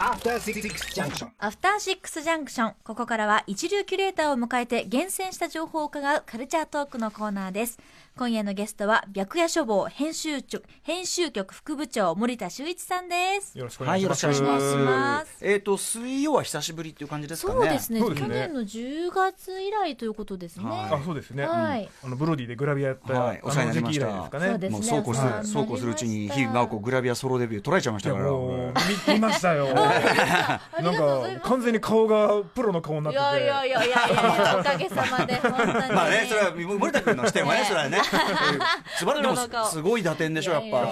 After Six Junction. アフターシックスジャンクション。ここからは一流キュレーターを迎えて厳選した情報を伺うカルチャートークのコーナーです。今夜のゲストは、白夜書房編集局、編集局副部長森田修一さんです。よろしくおはい、願いします。よろしくお願いししま。ますすえっ、と、水曜は久しぶりっていう感じですかね。そうですねね去年の10月以来ということですね。はいあ、そうですね。はいあのブロディでグラビアやった、はいお世話になりましたね。そうですねもうそうこうする、はいそうこうするうちに、日々真央子グラビアソロデビュー取られちゃいましいやたから。見見ましたよ。ありがなんとうございますか完全に顔がプロの顔にないってて。やいやいやいやいやおかげさまで、本当に。まあね、それは森田君の視点はね、それはね。素晴らしい、でもすごい打点でしょ、やっぱ。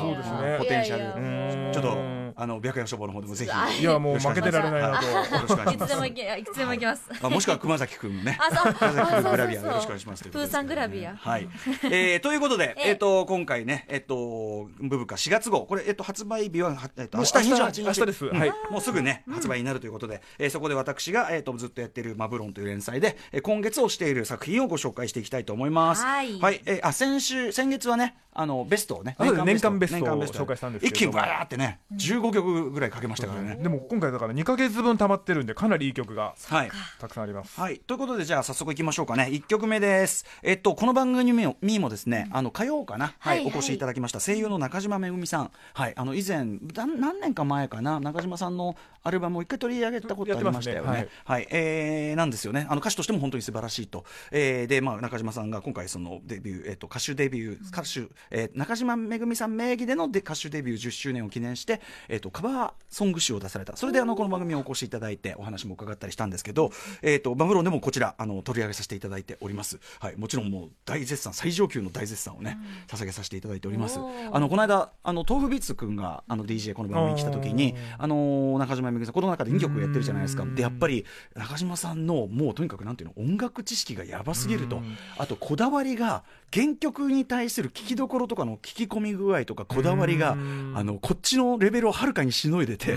ポテンシャル。うんちょっと、あの、白夜書房の方でもぜひ。あいやもう負けてられないなと。よろしくお願いしますいつでも。行け、いつでも行きます。あもしくは熊崎君ね。あ、そう、熊崎グラビアよろしくお願いしますということですプーさんグラビア。はい。えー、ということで、えええっ、と、今回ね、えっ、と、ブブカ4月号、これ、えっ、と、発売日は、はえっ、と、も明日日28日。明日ですうんはいもうすぐね、発売になるということで、えーそこで私が、えっ、と、ずっとやっているマブロンという連載で、えー今月をしている作品をご紹介していきたいと思います。はいえーあ、先週、先月はね、あの、ベストをね、年間ベストを年間ベスト紹介したんですけども気にバーってね、15曲ぐらいかけましたからね。でも今回だから2ヶ月分溜まってるんでかなりいい曲がはい。たくさんあります。はい。ということで、じゃあ早速いきましょうかね。1曲目です。えっと、この番組にもですね、あの、火曜かな、はい、はいはいお越しいただきました、声優の中島めぐみさん。はい。あの、以前、だ何年か前かな、中島さんのアルバムを一回取り上げたことありましたよね。やってはい、えー、なんですよね。あの、歌手としても本当に素晴らしいと。えー、で、まあ、中島さんが今回、その、デビュー、えっと、歌手デビュー、歌手、えー、中島めぐみさん名義でので歌手デビュー10周年を記念して、えっと、カバーソング集を出された。それで、あの、この番組にお越しいただいて、お話も伺ったりしたんですけど、えっと、バブロンでもこちら、あの、取り上げさせていただいております。はい。もちろんもう、大絶賛、最上級の大絶賛をね、捧げさせていただいております。あの、この間、あの、豆腐ビーツくんが、あの、DJ この番組に来た時に、あの、中島めぐみさん、この中で2曲やってるじゃないですか。で、やっぱり、中島さんの、もうとにかくなんていうの、音楽知識がやばすぎると。あと、こだわりが、原曲に対する聞きどころとかの聞き込み具合とかこだわりが、あの、こっちのレベルをはるかにしのいでて、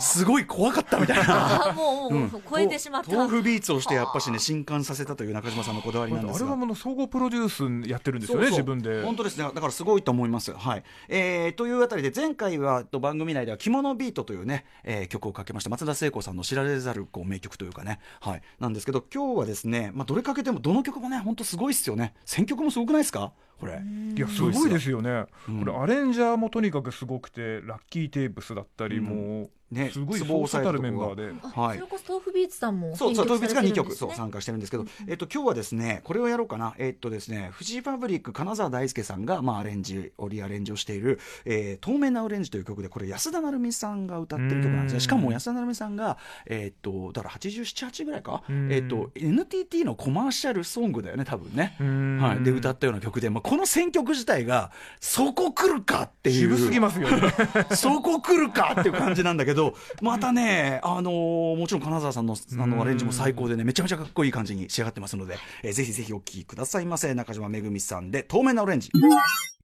すごい怖かったみたいな。あ、もう、もう、超えてしまった。豆腐ビーツをしてやっぱしね震撼させたという中島さんのこだわりなんですがアルバムの総合プロデュースやってるんですよねそうそう。自分で。本当ですね。だからすごいと思います。はい、えー、というあたりで前回はと番組内では「着物ビート」というね、えー曲をかけました。松田聖子さんの知られざるこう名曲というかね。はい。なんですけど今日はですねまあどれかけてもどの曲もね本当すごいっすよね。選曲もすごくないですか？これ。いやすごいですよね、うん。これアレンジャーもとにかくすごくてラッキーテープスだったり、うん。もう、ねすごいそうそうた押さえるメンバーで。はいそれこそ豆腐ビーツさんもそうそう、編東別が2曲、曲されてるんですねそう、参加してるんですけど、えっと、今日はですね、これをやろうかな。えっとですね、フジファブリック金沢大輔さんが、まあ、アレンジ、オリアレンジをしている、えー、透明なオレンジという曲で、これ安田成美さんが歌ってる曲なんですね。うんしかも安田成美さんが、えっと、だから87、8ぐらいかうんえっと、NTT のコマーシャルソングだよね、多分ね。うんはい。で、歌ったような曲で、まあ、この選曲自体が、そこ来るかっていう。渋すぎますよね。そこ来るかっていう感じなんだけど、またね、あのーもちろん金沢さんのあのアレンジも最高でね、めちゃめちゃかっこいい感じに仕上がってますので、えーぜひぜひお聴きくださいませ。中島めぐみさんで、透明なオレンジ。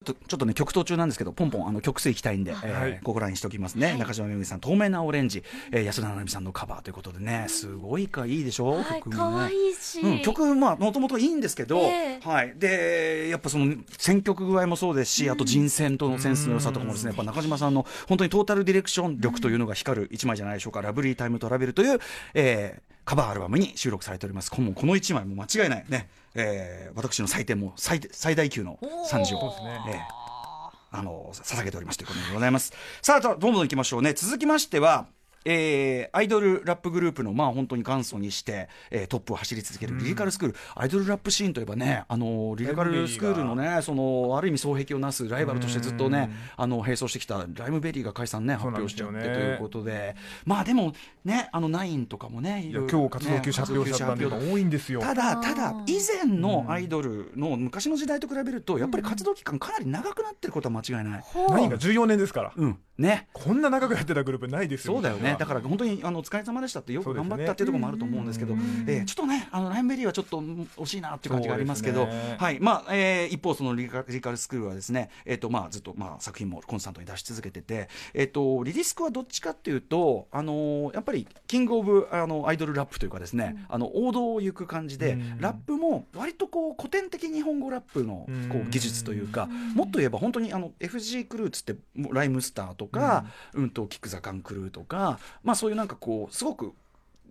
ちょちょっとね、曲途中なんですけど、ポンポンあの曲数いきたいんで、えーはいここらにしておきますね。中島めぐみさん、透明なオレンジ、えー安田成美さんのカバーということでね、すごいかいいでしょ、はい、曲もね。可愛いし。うん、曲まあもともといいんですけど、ええはい、でやっぱその選曲具合もそうですし、あと人選とのセンスの良さとかもですねやっぱ中島さんの本当にトータルディレクション力というのが光る一枚じゃないでしょうか「ラブリータイムトラベル」という、えーカバーアルバムに収録されております。このこの一枚も間違いないね、えー私の採点も最最大級の賛辞をおー。えーあの捧げておりますということでございます。さあどんどん行きましょうね。続きましてはえーアイドルラップグループのまあ本当に元祖にして、えートップを走り続けるリリカルスクール、アイドルラップシーンといえばね、あのリリカルスクールのねそのある意味双璧をなすライバルとしてずっとねあの並走してきたライムベリーが解散ね発表しちゃってということで。まあでもねあのナインとかもねいろいろ今日活動休止発表しちゃった多いんですよ。ただ、ただ以前のアイドルの昔の時代と比べると、やっぱり活動期間かなり長くなってることは間違いない。何が？14年ですから。うん。ね。こんな長くやってたグループないですよ。そうだよね。だかから本当にあのお疲れ様でしたってよく頑張ったっていうところもあると思うんですけど、うんえーちょっとね、あのライムベリーはちょっとうん惜しいなっていう感じがありますけど、ねはい。まあ、えー一方そのリカリリカルスクールはですね、えっ、とまあずっとまあ作品もコンスタントに出し続けてて、えっ、とリリスクはどっちかっていうと、あのーやっぱりキングオブあのアイドルラップというかですね、あの王道を行く感じで、うんラップも割とこう古典的日本語ラップのこううん技術というか、もっと言えば本当にあの FG クルーツってライムスターとか、うん、とキック・ザ・カン・クルーとか、まあ、そういうなんかこうすごく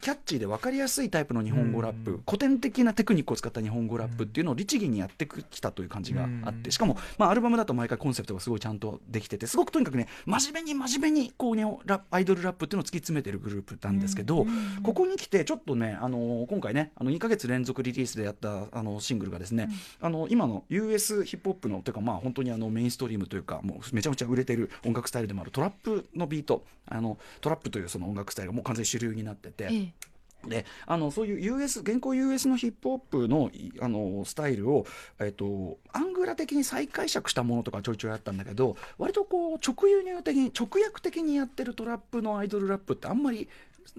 キャッチーで分かりやすいタイプの日本語ラップ、うん。古典的なテクニックを使った日本語ラップっていうのを律儀にやってきたという感じがあって、うんしかも、まあ、アルバムだと毎回コンセプトがすごいちゃんとできててすごくとにかくね真面目に真面目にこう、ね、ラアイドルラップっていうのを突き詰めてるグループなんですけど、ここに来てちょっとね、あの今回ねあの2か月連続リリースでやったあのシングルがですね、あの今の US ヒップホップのというかまあ本当にあのメインストリームというかもうめちゃめちゃ売れてる音楽スタイルでもあるトラップのビートあのトラップというその音楽スタイルがもう完全に主流になってて。ええであのそういう US 現行 US のヒップホップのあのスタイルを、えっと、アングラ的に再解釈したものとかちょいちょいあったんだけど割とこう直輸入的に直訳的にやってるトラップのアイドルラップってあんまり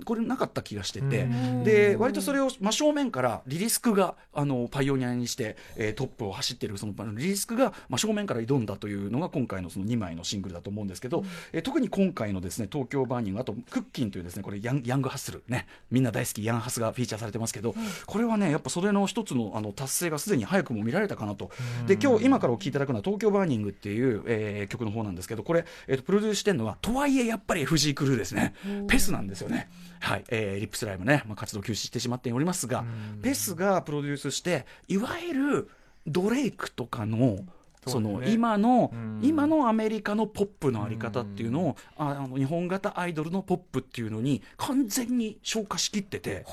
これなかった気がしてて。うん。で割とそれを真正面からリリスクがあのパイオニアにして、えートップを走ってるそのリリスクが真正面から挑んだというのが今回のその2枚のシングルだと思うんですけど、えー特に今回のですね Tokyo Burning あと Cookin'というですねこれヤン Young Hastle ねみんな大好きヤンハスがフィーチャーされてますけど、これはねやっぱそれの一つのあの達成がすでに早くも見られたかなと。で今日今からお聴きいただくのは Tokyo Burning っていう、えー曲の方なんですけどこれ、えーとプロデュースしてるのはとはいえやっぱり FG クルーですね。ペスなんですよね。はい、えーリップスライムね、まあ、活動休止してしまっておりますが、ペスがプロデュースしていわゆるドレイクとかのその今の、うん。今のアメリカのポップのあり方っていうのを、ああの日本型アイドルのポップっていうのに完全に消化しきってて、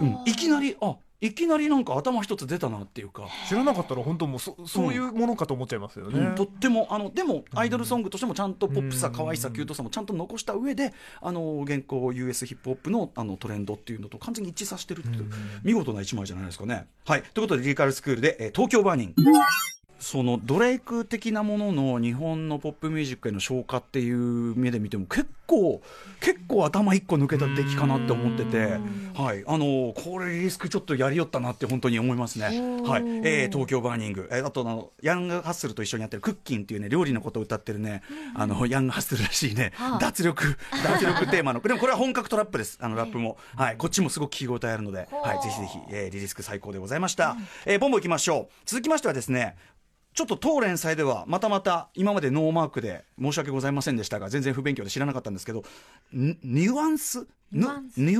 うん、いきなりあいきなりなんか頭一つ出たなっていうか。知らなかったら本当もうそそういうものかと思っちゃいますよね、うんとってもあのでもアイドルソングとしてもちゃんとポップさ、うん。可愛さキュートさもちゃんと残した上であの現行 US ヒップホップのあのトレンドっていうのと完全に一致させてるっていう、うん。見事な一枚じゃないですかね。はい。ということでリリカルスクールで、えー Tokyo Burning そのドレイク的なものの日本のポップミュージックへの消化っていう目で見ても結構結構頭一個抜けた出来かなって思ってて、はい、あのこれリリスクちょっとやりよったなって本当に思いますね。はい、えー Tokyo Burning、えーあとあの Young Hastle と一緒にやってるクッキンっていうね料理のことを歌ってるね、あのヤングハッスルらしいね、はあ。脱力 脱力テーマの。でもこれは本格トラップです。あのラップも、はい、こっちもすごく聞き応えあるので、はい、ぜひぜひ、えーリリスク最高でございました。えーボンボンいきましょう。続きましてはですね。ちょっと当連載ではまたまた今までノーマークで申し訳ございませんでしたが全然不勉強で知らなかったんですけどニュアンスニュアンス。ニ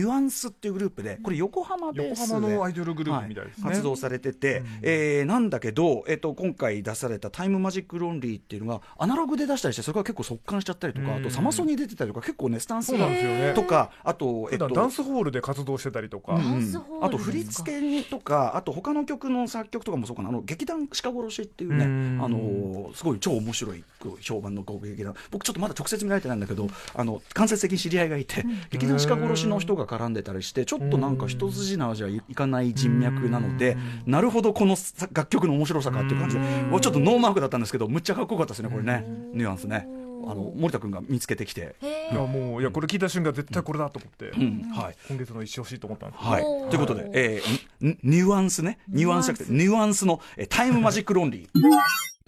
ュアンス。っていうグループでこれ横浜ベースで横浜のアイドルグループみたいですね、はい。活動されてて、えーなんだけど、えっと今回出された「タイムマジックロンリー」っていうのがアナログで出したりしてそれから結構即完しちゃったりとか、うん。あとサマソニ出てたりとか結構ねスタンスそうなんですよね。とかあと、普段ダンスホールで活動してたりとか、うん。ダンスホールあと振り付けにとかあと他の曲の作曲とかもそうかな。あの劇団鹿殺しっていうねうん。あのすごい超面白い評判の劇団。僕ちょっとまだ直接見られてないんだけどあの間接的に知り合いがいて、劇団鹿殺しの人が絡んでたりしてちょっとなんか一筋縄じゃいかない人脈なのでなるほどこのさ楽曲の面白さかっていう感じでもうちょっとノーマークだったんですけどむっちゃかっこよかったですねこれね。ニュアンスね。あの森田君が見つけてきて。へいやもういやこれ聞いた瞬間絶対これだと思って、うん。はい。今月の一押しと思ったんですはい、ということで、えーニニュアンスね、ニュアンスじゃなくて、ニュアンスの、えータイムマジックロンリー。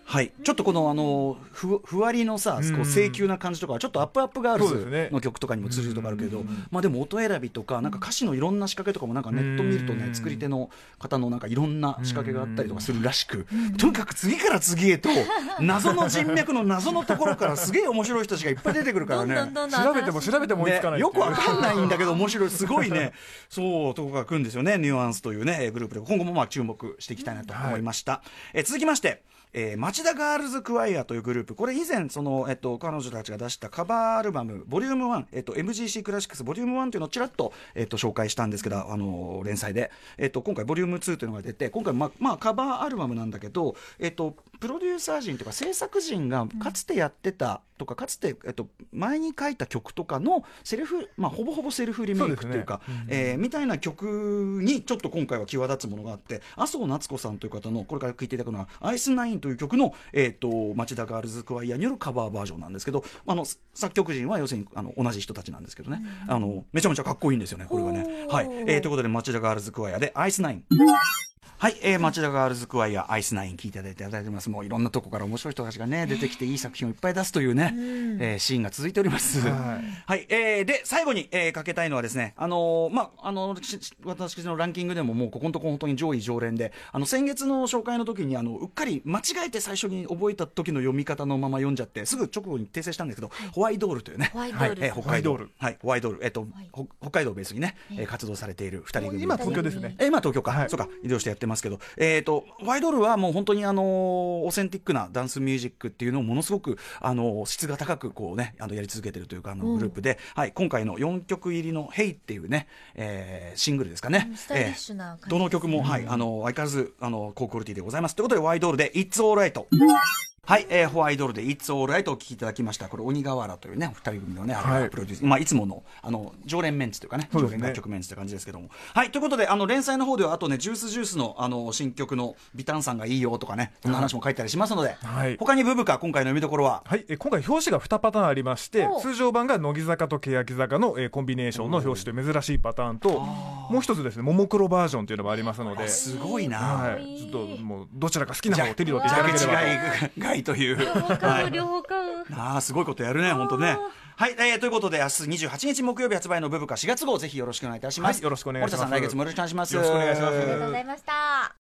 はい、ちょっとこのあのふふわりのさ、うん。こう性急な感じとかはちょっとアップアップガールズの曲とかにも通じるとかあるけど、まあでも音選びとかなんか歌詞のいろんな仕掛けとかもなんかネット見るとね、うん。作り手の方のなんかいろんな仕掛けがあったりとかするらしく、とにかく次から次へと謎の人脈の謎のところからすげえ面白い人たちがいっぱい出てくるからね。調べても調べても追いつかないよくわかんないんだけど面白いすごいねそうとこが来るんですよねニュアンスというねグループで。今後もまあ注目していきたいなと思いました、え続きましてえー、町田ガールズクワイアというグループ。これ以前その、えっと、彼女たちが出したカバーアルバムボリューム1、えっと、MGC クラシックスボリューム1というのをちらっと、えっと、紹介したんですけど、あの連載で、えっと、今回ボリューム2というのが出て今回、ままあ、カバーアルバムなんだけど、えっと、プロデューサー陣というか制作陣がかつてやってたとか、かつて、えっと、前に書いた曲とかのセルフ、まあ、ほぼほぼセルフリメイクというかえーみたいな曲にちょっと今回は際立つものがあって麻生夏子さんという方のこれから聴いていただくのは「アイスナインという曲の、えー、と町田ガールズクワイアによるカバーバージョンなんですけどあの作曲陣は要するにあの同じ人たちなんですけどね、あのめちゃめちゃかっこいいんですよねこれがね。はい。えーということで町田ガールズクワイアで「アイスナインはい、えー、町田ガールズクワイア、アイスナイン聞いていただいてます。もういろんなとこから面白い人たちがね、出てきていい作品をいっぱい出すというね、えーシーンが続いております。は、はいえー、で、最後に、えー、かけたいのはですね、あのーまあ、あのし私のランキングでももうここのところ本当に上位常連で、あの、先月の紹介の時に、あの、うっかり間違えて最初に覚えた時の読み方のまま読んじゃって、すぐ直後に訂正したんですけど、ホワイドールというね、ホワイドール。えー北海道はい、ホワイドール、えっ、と、ほ北海道をベースにね、えー活動されている二人組。今東京ですね。え今東京か、はい。そうか。移動してやってますけど、えー、とワイドルはもう本当にあのーオーセンティックなダンスミュージックっていうのをものすごくあのー質が高くこうねあのやり続けてるというかあのグループで、はい、今回の4曲入りの「ヘイっていうね、えーシングルですかね、えーどの曲も、はい、あの相変わらずあの高クオリティでございます。ということでワイドルで「It's Alright」はい、えー、ホワイドルで It's Alright をお聴きいただきました。これ、鬼瓦というね、二人組のね、はい。がプロデュース、まあ、いつもの、あの、常連メンツというかね、ね。常連楽曲メンツという感じですけども。はい、ということで、あの、連載の方では、あとね、ジュースジュースの、あの、新曲の、ビタンさんがいいよとかね、そんな話も書いたりしますので、はい。他にブブカ、今回の読みどころは、はい、えー今回表紙が2パターンありましてお通常版が乃木坂と欅坂の、えーコンビネーションの表紙という珍しいパターンともう一つですねももクロバージョンというのもありますので、すごいな、はい、ちょっともうどちらか好きな方を手に取っていただければと違いがいという。両方買う、両方買う。ああ、すごいことやるね、本当ね。はい、えーということで、明日28日木曜日発売のブブカ4月号、ぜひよろしくお願いいたします。はいよろしくお願いします森田さん、来月もよろしくお願いします。よろしくお願いしますありがとうございました。